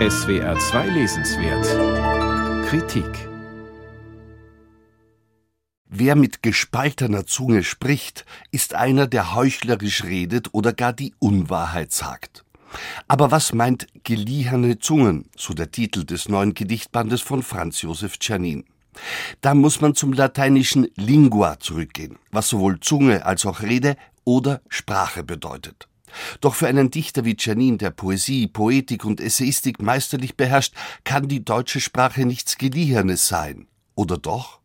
SWR 2 Lesenswert Kritik Wer mit gespaltener Zunge spricht, ist einer, der heuchlerisch redet oder gar die Unwahrheit sagt. Aber was meint geliehene Zungen, so der Titel des neuen Gedichtbandes von Franz Josef Czernin? Da muss man zum lateinischen lingua zurückgehen, was sowohl Zunge als auch Rede oder Sprache bedeutet. Doch für einen Dichter wie Czernin, der Poesie, Poetik und Essayistik meisterlich beherrscht, kann die deutsche Sprache nichts Geliehenes sein. Oder doch?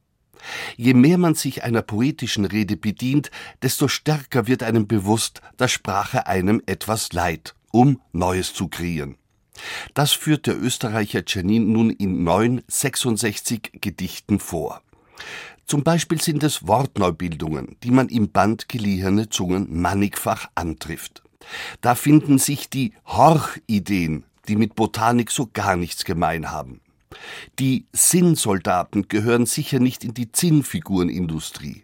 Je mehr man sich einer poetischen Rede bedient, desto stärker wird einem bewusst, dass Sprache einem etwas leiht, um Neues zu kreieren. Das führt der Österreicher Czernin nun in neun 66 Gedichten vor. Zum Beispiel sind es Wortneubildungen, die man im Band Geliehene Zungen mannigfach antrifft. Da finden sich die Horchideen, die mit Botanik so gar nichts gemein haben. Die Sinnsoldaten gehören sicher nicht in die Zinnfigurenindustrie.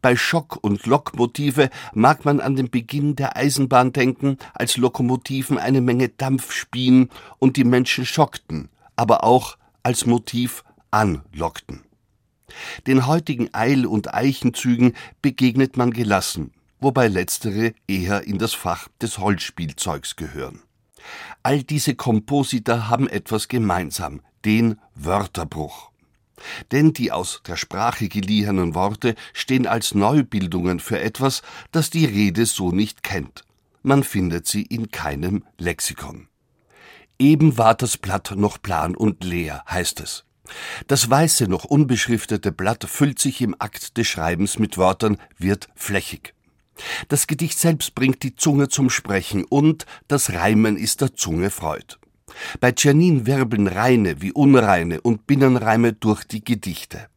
Bei Schock- und Lokmotive mag man an den Beginn der Eisenbahn denken, als Lokomotiven eine Menge Dampf spien und die Menschen schockten, aber auch als Motiv anlockten. Den heutigen Eil- und Eichenzügen begegnet man gelassen, wobei letztere eher in das Fach des Holzspielzeugs gehören. All diese Kompositer haben etwas gemeinsam, den Wörterbruch. Denn die aus der Sprache geliehenen Worte stehen als Neubildungen für etwas, das die Rede so nicht kennt. Man findet sie in keinem Lexikon. Eben war das Blatt noch plan und leer, heißt es. Das weiße, noch unbeschriftete Blatt füllt sich im Akt des Schreibens mit Wörtern, wird flächig. Das Gedicht selbst bringt die Zunge zum Sprechen und das Reimen ist der Zunge Freud. Bei Czernin wirbeln reine wie unreine und Binnenreime durch die Gedichte.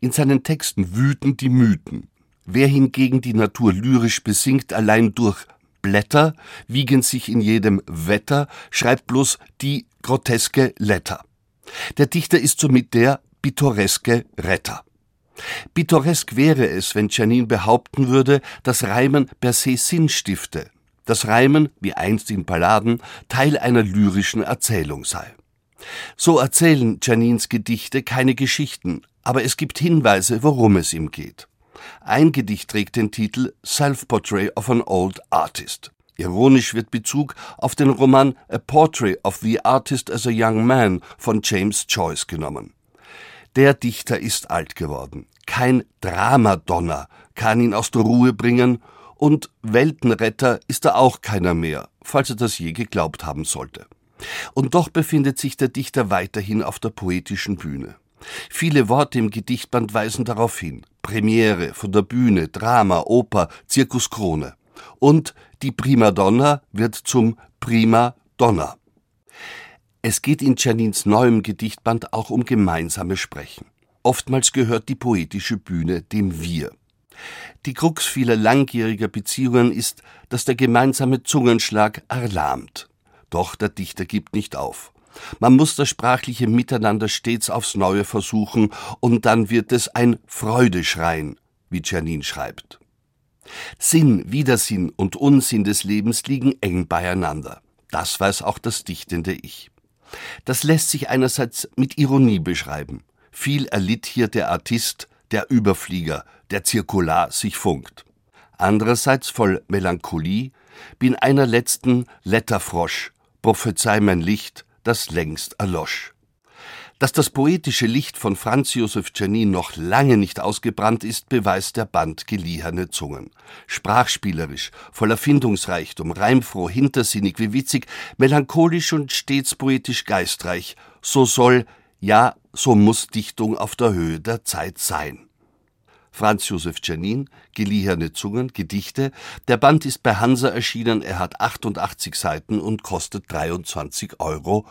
In seinen Texten wüten die Mythen. Wer hingegen die Natur lyrisch besingt, allein durch Blätter, wiegen sich in jedem Wetter, schreibt bloß die groteske Letter. Der Dichter ist somit der pittoreske Retter. Pittoresk wäre es, wenn Czernin behaupten würde, dass Reimen per se Sinn stifte, dass Reimen, wie einst in Balladen, Teil einer lyrischen Erzählung sei. So erzählen Czernins Gedichte keine Geschichten, aber es gibt Hinweise, worum es ihm geht. Ein Gedicht trägt den Titel Self-Portrait of an Old Artist. Ironisch wird Bezug auf den Roman A Portrait of the Artist as a Young Man von James Joyce genommen. Der Dichter ist alt geworden. Kein Dramadonner kann ihn aus der Ruhe bringen und Weltenretter ist er auch keiner mehr, falls er das je geglaubt haben sollte. Und doch befindet sich der Dichter weiterhin auf der poetischen Bühne. Viele Worte im Gedichtband weisen darauf hin. Premiere, von der Bühne, Drama, Oper, Zirkus Krone. Und die Primadonna wird zum Prima Donna. Es geht in Czernins neuem Gedichtband auch um gemeinsames Sprechen. Oftmals gehört die poetische Bühne dem Wir. Die Krux vieler langjähriger Beziehungen ist, dass der gemeinsame Zungenschlag erlahmt. Doch der Dichter gibt nicht auf. Man muss das sprachliche Miteinander stets aufs Neue versuchen, und dann wird es ein Freudeschreien, wie Czernin schreibt. Sinn, Widersinn und Unsinn des Lebens liegen eng beieinander. Das weiß auch das dichtende Ich. Das lässt sich einerseits mit Ironie beschreiben. Viel erlitt hier der Artist, der Überflieger, der Zirkular sich funkt. Andererseits voll Melancholie, bin einer letzten Letterfrosch, prophezei mein Licht, das längst erlosch. Dass das poetische Licht von Franz Josef Czernin noch lange nicht ausgebrannt ist, beweist der Band Geliehene Zungen. Sprachspielerisch, voller Findungsreichtum, reimfroh, hintersinnig wie witzig, melancholisch und stets poetisch geistreich, so soll, ja, so muss Dichtung auf der Höhe der Zeit sein. Franz Josef Czernin, Geliehene Zungen, Gedichte. Der Band ist bei Hansa erschienen, er hat 88 Seiten und kostet 23,50 Euro.